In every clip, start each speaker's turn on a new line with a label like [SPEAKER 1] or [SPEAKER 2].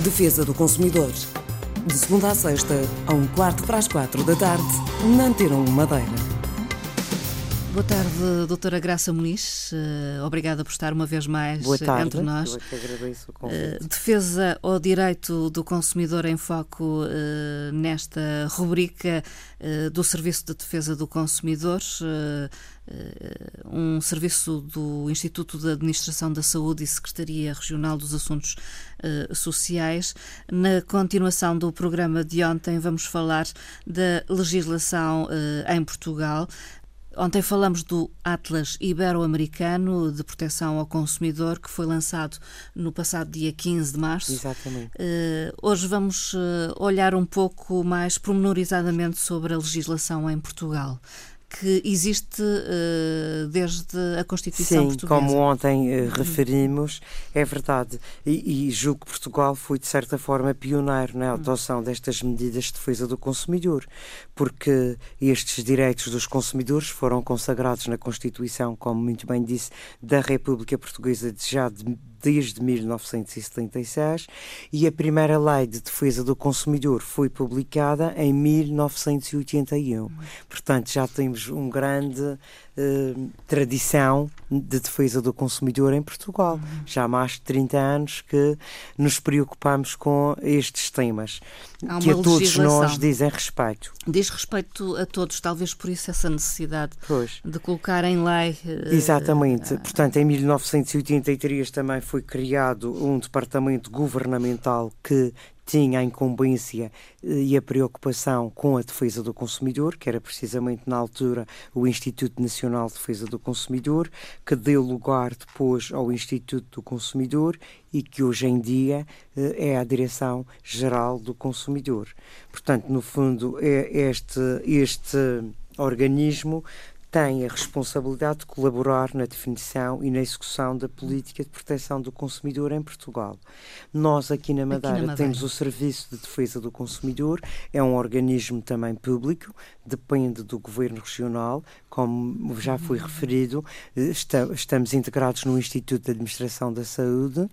[SPEAKER 1] Defesa do Consumidor. De segunda a sexta, a um quarto para as quatro da tarde, na Antena 1 Madeira.
[SPEAKER 2] Boa tarde, doutora Graça Muniz. Uh, obrigada por estar uma vez mais
[SPEAKER 3] Boa tarde,
[SPEAKER 2] entre nós.
[SPEAKER 3] Eu é que agradeço o convite.
[SPEAKER 2] Uh, defesa ao direito do consumidor em foco uh, nesta rubrica do Serviço de Defesa do Consumidor, um serviço do Instituto de Administração da Saúde e Secretaria Regional dos Assuntos Sociais. Na continuação do programa de ontem, vamos falar da legislação em Portugal. Ontem falamos do Atlas Ibero-Americano de Proteção ao Consumidor, que foi lançado no passado dia 15 de março.
[SPEAKER 3] Exatamente.
[SPEAKER 2] Uh, hoje vamos uh, olhar um pouco mais pormenorizadamente sobre a legislação em Portugal que existe uh, desde a Constituição
[SPEAKER 3] Sim,
[SPEAKER 2] Portuguesa.
[SPEAKER 3] como ontem uh, referimos, é verdade. E, e, julgo que Portugal foi, de certa forma, pioneiro na adoção destas medidas de defesa do consumidor, porque estes direitos dos consumidores foram consagrados na Constituição, como muito bem disse, da República Portuguesa já de desde 1976 e a primeira lei de defesa do consumidor foi publicada em 1981. Portanto, já temos um grande eh, tradição de defesa do consumidor em Portugal. Uhum. Já há mais de 30 anos que nos preocupamos com estes temas que a todos nós dizem respeito.
[SPEAKER 2] Diz respeito a todos, talvez por isso essa necessidade
[SPEAKER 3] pois.
[SPEAKER 2] de colocar em lei.
[SPEAKER 3] Uh, Exatamente. Uh, Portanto, em 1983 também foi criado um departamento governamental que tinha a incumbência eh, e a preocupação com a defesa do consumidor, que era precisamente na altura o Instituto Nacional de Defesa do Consumidor, que deu lugar depois ao Instituto do Consumidor e que hoje em dia eh, é a Direção-Geral do Consumidor. Portanto, no fundo, é este, este organismo tem a responsabilidade de colaborar na definição e na execução da política de proteção do consumidor em Portugal. Nós, aqui na Madeira, aqui na Madeira. temos o Serviço de Defesa do Consumidor, é um organismo também público, depende do Governo Regional, como já foi uhum. referido, eh, estamos integrados no Instituto de Administração da Saúde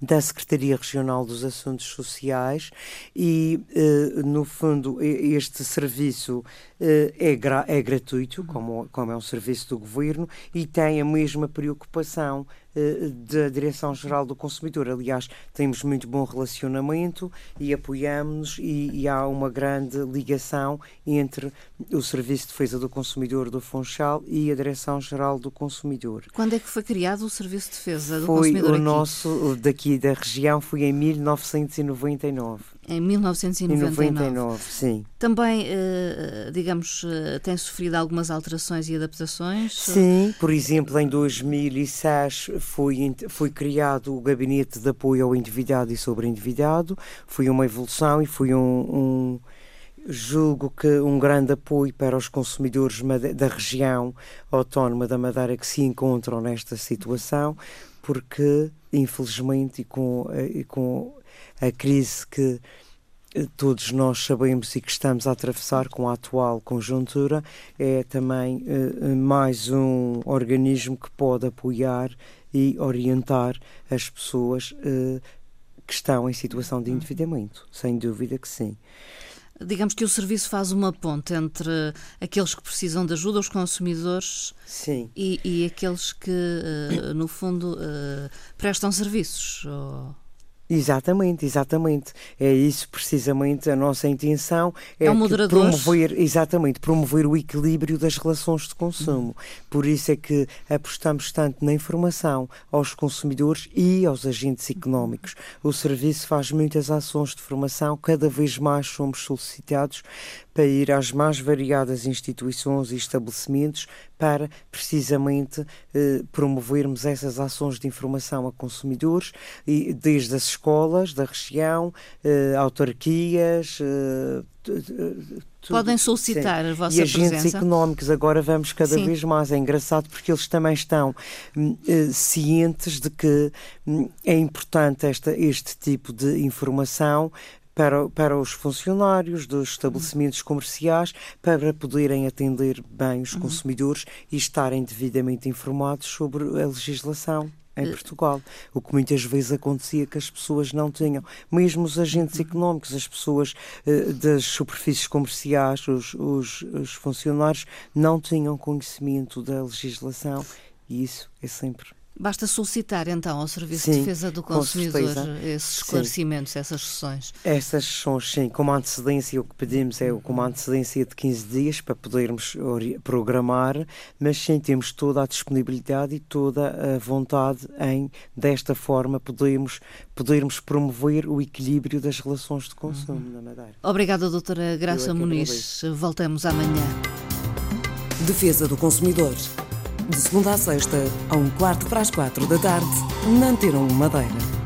[SPEAKER 3] da Secretaria Regional dos Assuntos Sociais e, eh, no fundo, este serviço eh, é, gra é gratuito, como, como é um serviço do governo, e tem a mesma preocupação da Direção-Geral do Consumidor. Aliás, temos muito bom relacionamento e apoiamos-nos e, e, há uma grande ligação entre o Serviço de Defesa do Consumidor do Funchal e a Direção-Geral do Consumidor.
[SPEAKER 2] Quando é que foi criado o Serviço de Defesa do
[SPEAKER 3] foi
[SPEAKER 2] Consumidor
[SPEAKER 3] o
[SPEAKER 2] aqui?
[SPEAKER 3] nosso, daqui da região, foi em 1999.
[SPEAKER 2] Em 1999.
[SPEAKER 3] 99, sim.
[SPEAKER 2] Também, eh, digamos, eh, tem sofrido algumas alterações e adaptações?
[SPEAKER 3] Sim, por exemplo, em 2006 foi, foi criado o Gabinete de Apoio ao Endividado e sobre Endividado. Foi uma evolução e foi um, um julgo que um grande apoio para os consumidores da região autónoma da Madeira que se encontram nesta situação, porque, infelizmente, e com, e com a crise que eh, todos nós sabemos e que estamos a atravessar com a atual conjuntura, é também uh, mais um organismo que pode apoiar e orientar as pessoas que estão em situação de endividamento. Sem dúvida que sim.
[SPEAKER 2] Digamos que o serviço faz uma ponte entre aqueles que precisam de ajuda, os consumidores, e, e, aqueles que, no fundo, prestam serviços. Ou...
[SPEAKER 3] Exatamente, exatamente. É isso precisamente a nossa intenção.
[SPEAKER 2] É, é um
[SPEAKER 3] promover, exatamente, promover o equilíbrio das relações de consumo. Por isso é que apostamos tanto na informação aos consumidores e aos agentes económicos. O serviço faz muitas ações de formação, cada vez mais somos solicitados para ir às mais variadas instituições e estabelecimentos para precisamente eh, promovermos essas ações de informação a consumidores, e, desde as escolas da região, eh, autarquias. Eh,
[SPEAKER 2] Podem solicitar Sim. a vossa
[SPEAKER 3] e agentes
[SPEAKER 2] presença.
[SPEAKER 3] económicos agora vamos cada Sim. vez mais. É engraçado porque eles também estão eh, cientes de que hum, é importante esta, este tipo de informação para, para os funcionários dos estabelecimentos comerciais para poderem atender bem os uhum. consumidores e estarem devidamente informados sobre a legislação. em Portugal, o que muitas vezes acontecia que as pessoas não tinham. Mesmo os agentes
[SPEAKER 2] uhum.
[SPEAKER 3] económicos, as pessoas uh, das superfícies comerciais, os, os, os funcionários, não tinham conhecimento da legislação e isso é sempre
[SPEAKER 2] Basta solicitar então ao Serviço
[SPEAKER 3] sim,
[SPEAKER 2] de Defesa do Consumidor esses esclarecimentos, sim. essas sessões.
[SPEAKER 3] Essas sessões, sim, com uma antecedência, o que pedimos é com uma antecedência de 15 dias para podermos programar, mas sim temos toda a disponibilidade e toda a vontade em, desta forma, podermos, podermos promover o equilíbrio das relações de consumo uhum. na Madeira.
[SPEAKER 2] Obrigada, doutora Graça é Muniz. Voltamos amanhã.
[SPEAKER 1] Defesa do Consumidor de segunda a sexta, a um quarto para as quatro da tarde, na Antena 1 Madeira.